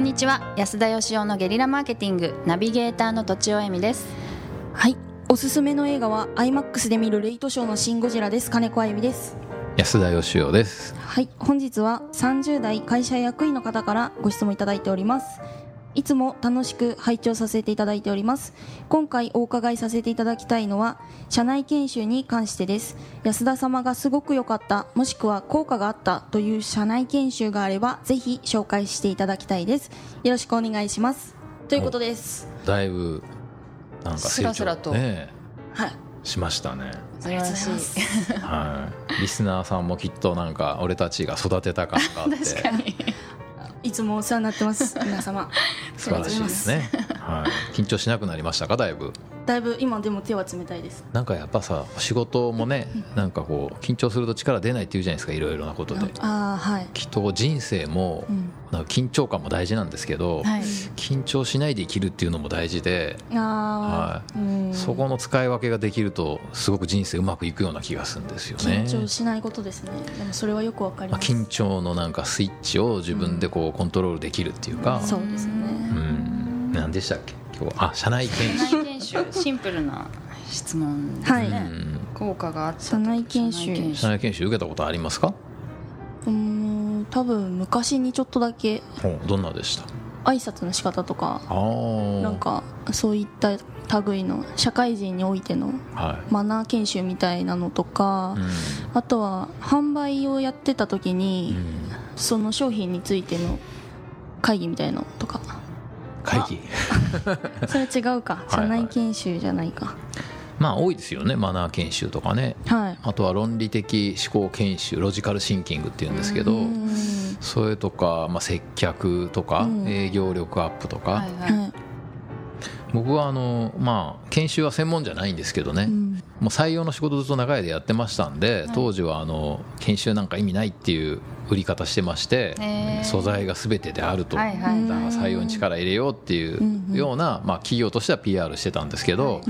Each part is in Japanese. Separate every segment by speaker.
Speaker 1: こんにちは。安田義雄のゲリラマーケティングナビゲーターのとちおえみです。
Speaker 2: はい。おすすめの映画は IMAX で見るレイトショーのシン・ゴジラです。金子あゆみです。
Speaker 3: 安田義雄です。
Speaker 2: はい。本日は30代会社役員の方からご質問いただいておりますいつも楽しく拝聴させていただいております。今回お伺いさせていただきたいのは社内研修に関してです。安田様がすごく良かったもしくは効果があったという社内研修があればぜひ紹介していただきたいです。よろしくお願いします。ということです。
Speaker 3: だいぶなんか
Speaker 1: スラスラと。
Speaker 3: ね
Speaker 2: はい。
Speaker 3: しましたね。
Speaker 1: 素晴らしい。
Speaker 3: はい。リスナーさんもきっとなんか俺たちが育てた感があって。
Speaker 1: 確かに
Speaker 2: いつもお世話になってます。皆様。
Speaker 3: 素晴らしいですね。はい。緊張しなくなりましたか？だいぶ
Speaker 2: だいぶ今でも手は冷たいです。
Speaker 3: なんかやっぱさ仕事もねなんかこう緊張すると力出ないって言うじゃないですかいろいろなことで。
Speaker 2: ああはい。
Speaker 3: きっと人生も
Speaker 2: うん。
Speaker 3: なんか緊張感も大事なんですけど、
Speaker 1: はい。
Speaker 3: 緊張しないで生きるっていうのも大事で、
Speaker 2: ああ、うん。
Speaker 3: そこの使い分けができるとすごく人生うまくいくような気がするんですよね。
Speaker 2: 緊張しないことですね。でもそれはよくわかり
Speaker 3: まあ、
Speaker 2: ます、
Speaker 3: 緊張のなんかスイッチを自分でこうコントロールできるっていうか、
Speaker 2: そうですね。
Speaker 3: うん、何でしたっけ？今日あ社内研
Speaker 1: 社
Speaker 3: 修。
Speaker 1: 内研修。シンプルな質問ですね、
Speaker 2: はい。
Speaker 3: うん
Speaker 1: 効果があった
Speaker 2: 社内研修。
Speaker 1: 社内
Speaker 3: 社内研修受けたことありますか？
Speaker 2: うーん多分昔にちょっとだけ。
Speaker 3: どんなでした？
Speaker 2: 挨拶の仕方とか。なんかそういった類の社会人においての
Speaker 3: は
Speaker 2: マナー研修みたいなのとか、
Speaker 3: い、うん。
Speaker 2: あとは販売をやってた時に、その商品についての会議みたいのとか
Speaker 3: 会議。
Speaker 2: それ違うか。
Speaker 3: はい。
Speaker 2: 社内研修じゃないか。
Speaker 3: まあ多いですよね。マナー研修とかね。
Speaker 2: はい。
Speaker 3: あとは論理的思考研修ロジカルシンキングっていうんですけど
Speaker 2: うん。
Speaker 3: それとか、まあ、接客とか、
Speaker 2: うん。
Speaker 3: 営業力アップとか、
Speaker 1: はいはい。
Speaker 2: はい
Speaker 3: 僕はあの、まあ、研修は専門じゃないんですけどね、
Speaker 2: うん。
Speaker 3: もう採用の仕事ずっと長いでやってましたんで、当時はあの研修なんか意味ないっていう売り方してまして、
Speaker 1: へー。
Speaker 3: 素材が全てであると、
Speaker 1: はいはい
Speaker 3: だから採用に力入れようっていうような、まあ、企業としては PR してたんですけど、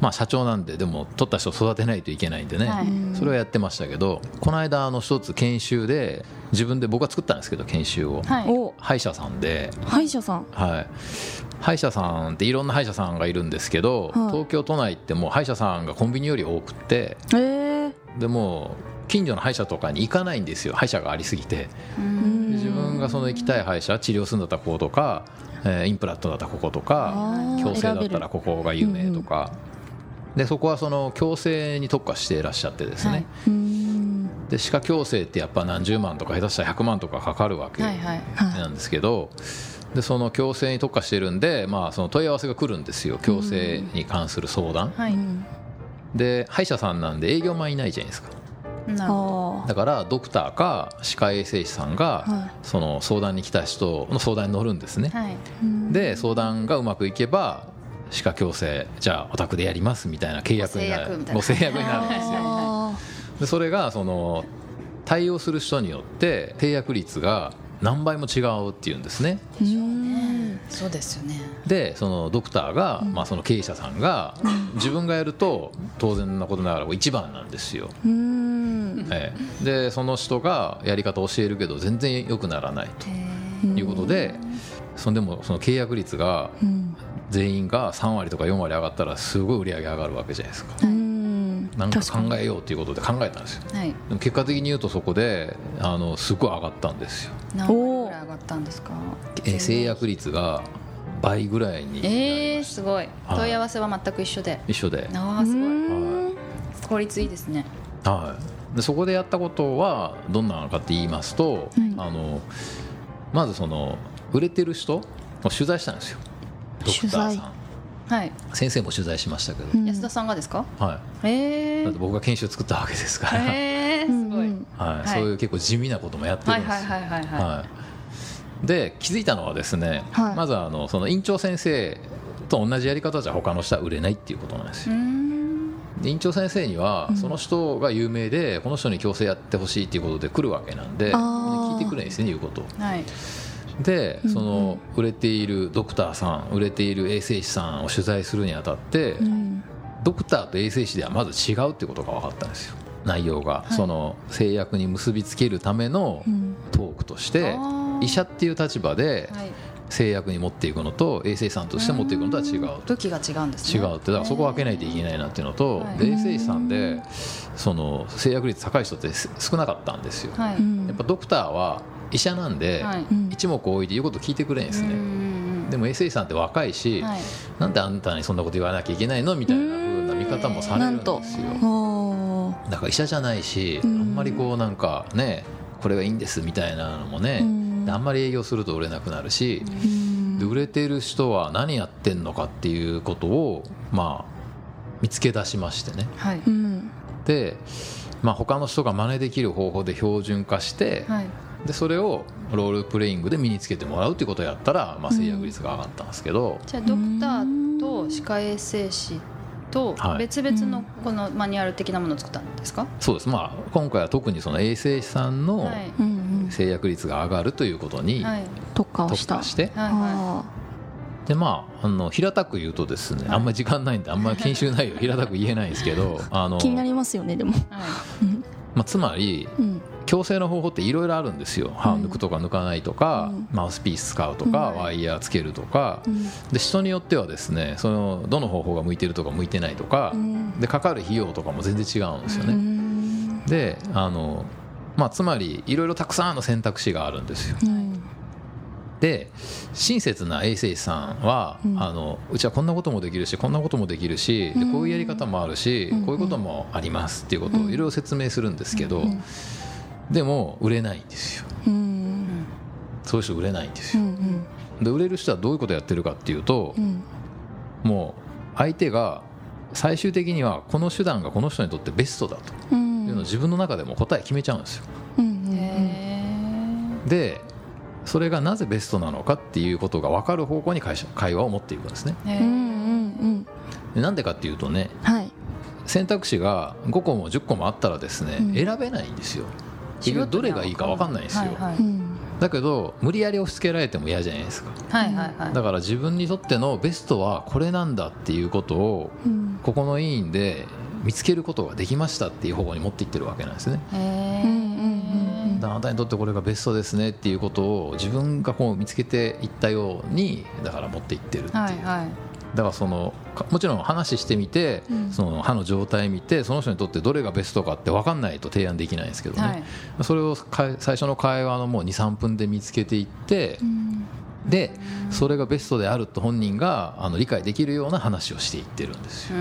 Speaker 3: まあ、社長なんででも取った人を育てないといけないんでね、
Speaker 1: はい。
Speaker 3: それをやってましたけどこの間あの一つ研修で自分で僕が作ったんですけど研修を、
Speaker 1: はい。
Speaker 2: お。
Speaker 3: 歯医者さんで。
Speaker 2: 歯医者さん。
Speaker 3: はい、歯医者さんっていろんな歯医者さんがいるんですけど、
Speaker 2: はい。
Speaker 3: 東京都内ってもう歯医者さんがコンビニより多くって
Speaker 2: ええ
Speaker 3: でもう近所の歯医者とかに行かないんですよ歯医者がありすぎて。で自分がその行きたい歯医者治療するんだったらこことか、えーインプラントだったらこことか矯正だったらここが有名とか、でそこはその矯正に特化していらっしゃってですね、
Speaker 1: はい。
Speaker 2: うん。
Speaker 3: で歯科矯正ってやっぱ何十万とか下手したら100万とかかかるわけ
Speaker 1: はいはい。
Speaker 3: なんですけど、でその矯正に特化してるんで、まあ、その問い合わせが来るんですよ。矯正に関する相談、
Speaker 1: はい、
Speaker 2: うん
Speaker 3: で歯医者さんなんで営業マンいないじゃないですか。だからドクターか歯科衛生士さんが、
Speaker 2: はい。
Speaker 3: その相談に来た人の相談に乗るんですね、
Speaker 1: どはい。
Speaker 2: うん
Speaker 3: で相談がうまくいけば歯科矯正じゃあお宅でやりますみたいな契約になる。
Speaker 1: ご制約みたいな。
Speaker 3: ご制約になるんですよ。
Speaker 2: あ
Speaker 3: でそれがその対応する人によって契約率が何倍も違うっていうんですね。
Speaker 2: ーうん。
Speaker 1: そうですよね。
Speaker 3: でそのドクターが、まあ、その経営者さんが自分がやると当然なことながら一番なんですよ、
Speaker 2: うん。
Speaker 3: ええ。でその人がやり方を教えるけど全然良くならないと。いうことでそのでもその契約率が
Speaker 2: うん。
Speaker 3: 全員が3割とか4割上がったらすごい売り上げ上がるわけじゃないですか
Speaker 2: うん
Speaker 3: なんか考えようということで考えたんですよ。
Speaker 1: はい。
Speaker 3: でも結果的に言うとそこであのすごい上がったんですよ、
Speaker 1: 何割ぐらい上がったんですか？
Speaker 3: えー制約率が倍ぐらいに
Speaker 1: えー、すごい。
Speaker 3: はい。
Speaker 1: 問い合わせは全く一緒で。
Speaker 3: 一緒で。
Speaker 1: ああすごい。
Speaker 2: うん
Speaker 1: 効率いいですね。
Speaker 3: はい、でそこでやったことはどんなのかって言いますと、
Speaker 2: うん。
Speaker 3: あのまずその売れてる人を取材したんですよ。ドクターさ
Speaker 2: 取
Speaker 3: ん。
Speaker 1: はい
Speaker 3: 先生も取材しましたけど、
Speaker 2: うん。
Speaker 1: 安田さんがですか？
Speaker 3: はい、
Speaker 1: へえ
Speaker 3: だって僕が研修作ったわけですから、
Speaker 1: へえすごい。
Speaker 2: うん
Speaker 3: はい。
Speaker 1: はい。
Speaker 3: そういう結構地味なこともやってる
Speaker 1: はい
Speaker 3: んですよ。
Speaker 1: はいはいはいは
Speaker 3: はい。で気づいたのはですね、
Speaker 2: はい。
Speaker 3: まずあのその院長先生と同じやり方じゃ他の人は売れないっていうことなんですよ。院長先生にはその人が有名でこの人に矯正やってほしいっていうことで来るわけなんで聞いてくれないですね言うこと。を
Speaker 1: はい
Speaker 3: でその売れているドクターさん売れている衛生士さんを取材するにあたって
Speaker 2: うん。
Speaker 3: ドクターと衛生士ではまず違うっていうことが分かったんですよ。内容が、その制約に結びつけるための
Speaker 2: うん。
Speaker 3: トークとして
Speaker 1: あー。
Speaker 3: 医者っていう立場で
Speaker 1: はい。
Speaker 3: 制約に持っていくのと衛生士さんとして持っていくのとは違う
Speaker 1: 武器が違うんですね。
Speaker 3: 違うって。だからそこを分けないといけないなっていうのと、
Speaker 1: は
Speaker 3: 衛生士さんでその制約率高い人って少なかったんですよ、
Speaker 1: はい、
Speaker 2: うん
Speaker 3: やっぱドクターは医者なんで、
Speaker 1: はい。
Speaker 2: うん
Speaker 3: 一目置いて言うこと聞いてくれんです
Speaker 1: うんう
Speaker 3: ね、
Speaker 1: ん
Speaker 3: でも衛生士さんって若いし、
Speaker 1: はい。
Speaker 3: なんであんたにそんなこと言わなきゃいけないのみたいな風な見方もされるんですよ。だから医者じゃないし、
Speaker 2: うん。
Speaker 3: あんまりこうなんかねこれがいいんですみたいなのもね、
Speaker 2: うん。
Speaker 3: であんまり営業すると売れなくなるし、
Speaker 2: うん。
Speaker 3: で売れてる人は何やってんのかっていうことをまあ見つけ出しましてね。
Speaker 1: はい。
Speaker 2: うん。
Speaker 3: で、まあ、他の人が真似できる方法で標準化して、
Speaker 1: はい
Speaker 3: でそれをロールプレイングで身につけてもらうっていうことをやったら、まあ、制約率が上がったんですけど、
Speaker 1: じゃあドクターと歯科衛生士と
Speaker 3: はい。
Speaker 1: 別々のこのマニュアル的なものを作ったんですか、
Speaker 3: そうです、まあ、今回は特にその衛生士さんの
Speaker 1: はい。
Speaker 2: うんうん
Speaker 3: 制約率が上がるということに
Speaker 1: はい。
Speaker 2: 特化をした。
Speaker 3: 特化して、
Speaker 1: はいは
Speaker 2: あ
Speaker 3: でまあ、あの平たく言うとですね、あんまり時間ないんであんまり研修内容平たく言えないんですけど あの
Speaker 2: ー気になりますよねでも。
Speaker 1: いはい。
Speaker 2: うん
Speaker 3: まあ、つまり
Speaker 2: うん
Speaker 3: 矯正の方法っていろいろあるんですよ。歯を抜くとか抜かないとか、
Speaker 2: うん。
Speaker 3: マウスピース使うとか、
Speaker 1: うん。
Speaker 3: ワイヤーつけるとか、
Speaker 2: うん。
Speaker 3: で人によってはですねそのどの方法が向いてるとか向いてないとか、
Speaker 2: うん。
Speaker 3: でかかる費用とかも全然違うんですよ
Speaker 2: う
Speaker 3: ね、
Speaker 2: ん。
Speaker 3: であの、まあ、つまりいろいろたくさんの選択肢があるんですよ。
Speaker 2: うん
Speaker 3: で親切な衛生士さんは、
Speaker 2: うん。
Speaker 3: あのうちはこんなこともできるしこんなこともできるしでこういうやり方もあるし、
Speaker 2: うん。
Speaker 3: こういうこともありますっていうことをいろいろ説明するんですけど、
Speaker 2: うん
Speaker 3: でも売れないんですよ。
Speaker 2: うん
Speaker 3: そういう人売れないんですよ、
Speaker 2: うん
Speaker 3: で売れる人はどういうことやってるかっていうと
Speaker 2: う、ん
Speaker 3: もう相手が最終的にはこの手段がこの人にとってベストだと。
Speaker 2: うん
Speaker 3: いうのを自分の中でも答え決めちゃうんですよ。
Speaker 2: うん
Speaker 1: へ
Speaker 3: でそれがなぜベストなのかっていうことが分かる方向に会社会話を持っていくんですね。
Speaker 1: え
Speaker 2: うんうんうん
Speaker 3: でなんでかっていうとね
Speaker 2: はい。
Speaker 3: 選択肢が5個も10個もあったらですね、
Speaker 2: うん。
Speaker 3: 選べないんですよ結局どれがいいか分かんないんですよ、
Speaker 1: はいはい。
Speaker 2: うん。
Speaker 3: だけど無理やり押し付けられても嫌じゃないですか。
Speaker 1: はいはいはい。
Speaker 3: だから自分にとってのベストはこれなんだっていうことを
Speaker 2: うん。
Speaker 3: ここの委員で見つけることができましたっていう方向に持っていってるわけなんですね。
Speaker 1: へ
Speaker 2: うんうんうん。
Speaker 3: だからあなたにとってこれがベストですねっていうことを自分がこう見つけていったようにだから持っていってるっていう、
Speaker 1: はいはい
Speaker 3: だからそのかもちろん話してみて、
Speaker 2: うん。
Speaker 3: その歯の状態見てその人にとってどれがベストかって分かんないと提案できないんですけどね、
Speaker 1: はい。
Speaker 3: それをか最初の会話のもう23分で見つけていって
Speaker 2: うん。
Speaker 3: でそれがベストであると本人があの理解できるような話をしていってるんですよ。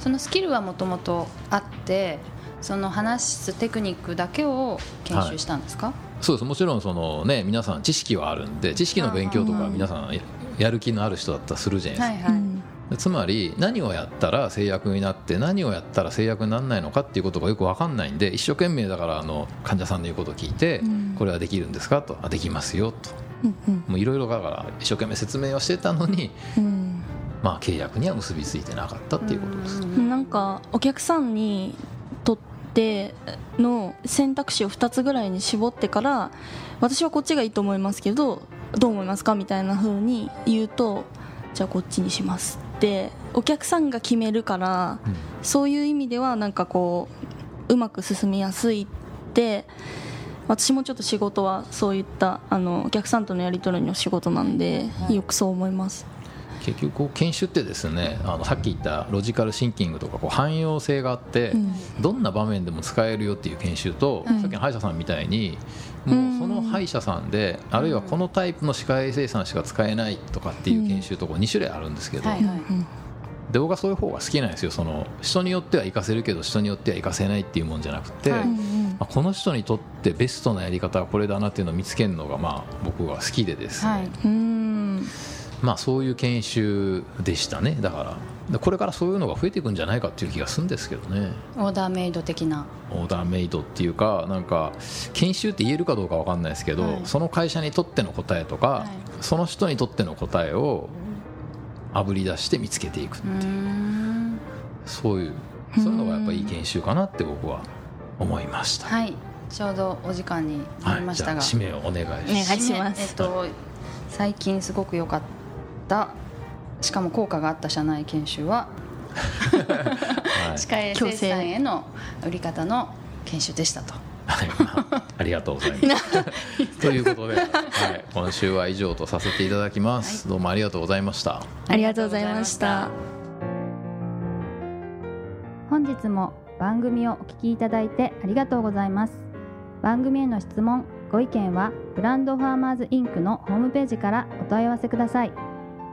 Speaker 1: そのスキルはもともとあってその話すテクニックだけを研修したんですか、
Speaker 3: そうです。もちろんその、ね、皆さん知識はあるんで知識の勉強とか皆さんややる気のある人だったらするじゃないですか、
Speaker 1: はいはい、
Speaker 3: でつまり何をやったら制約になって何をやったら制約にならないのかっていうことがよく分かんないんで一生懸命だからあの患者さんの言うことを聞いて、
Speaker 2: うん。
Speaker 3: これはできるんですかと。あできますよと。
Speaker 2: うんうん。
Speaker 3: もういろいろだから一生懸命説明をしてたのに、
Speaker 2: うん。
Speaker 3: まあ、契約には結びついてなかったっていうことです。
Speaker 2: なんかお客さんにとっての選択肢を2つぐらいに絞ってから私はこっちがいいと思いますけどどう思いますかみたいな風に言うとじゃあこっちにしますってお客さんが決めるから
Speaker 3: うん
Speaker 2: そういう意味ではなんかこううまく進みやすいって私もちょっと仕事はそういったあのお客さんとのやり取りの仕事なんでよくそう思います。
Speaker 3: 結局こう研修ってですねあのさっき言ったロジカルシンキングとかこう汎用性があって、
Speaker 2: うん。
Speaker 3: どんな場面でも使えるよっていう研修と、
Speaker 2: うん。
Speaker 3: さっきの歯医者さんみたいに
Speaker 2: うん。
Speaker 3: もうその歯医者さんで、あるいはこのタイプの歯科衛生士さんしか使えないとかっていう研修とこう2種類あるんですけど、で僕はそういう方が好きなんですよ。その人によっては活かせるけど人によっては活かせないっていうもんじゃなくて、
Speaker 1: はい。
Speaker 3: まあこの人にとってベストなやり方はこれだなっていうのを見つけるのがまあ僕は好きでですね、
Speaker 1: はい。
Speaker 2: うん
Speaker 3: まあ、そういう研修でしたね。だからでこれからそういうのが増えていくんじゃないかっていう気がするんですけどね。
Speaker 1: オーダーメイド的な。
Speaker 3: オーダーメイドっていうかなんか研修って言えるかどうかわかんないですけど、
Speaker 1: はい。
Speaker 3: その会社にとっての答えとか、
Speaker 1: はい。
Speaker 3: その人にとっての答えをあぶり出して見つけていく
Speaker 1: う。ーん。
Speaker 3: そういうそういうのがやっぱりいい研修かなって僕は思いました。
Speaker 1: はい。ちょうどお時間になりましたが、
Speaker 3: はい、締めをお願いします。
Speaker 2: お願いします
Speaker 1: えっと最近すごく良かった。しかも効果があった社内研修は
Speaker 3: はい。
Speaker 1: 歯科衛生士さんへの売り方の研修でしたと。
Speaker 3: はい。まあ、ありがとうございます。ということで、はい、今週は以上とさせていただきます。どうもありがとうございました。
Speaker 2: ありがとうございました。
Speaker 1: 本日も番組をお聞きいただいてありがとうございます。番組への質問ご意見はブランドファーマーズインクのホームページからお問い合わせください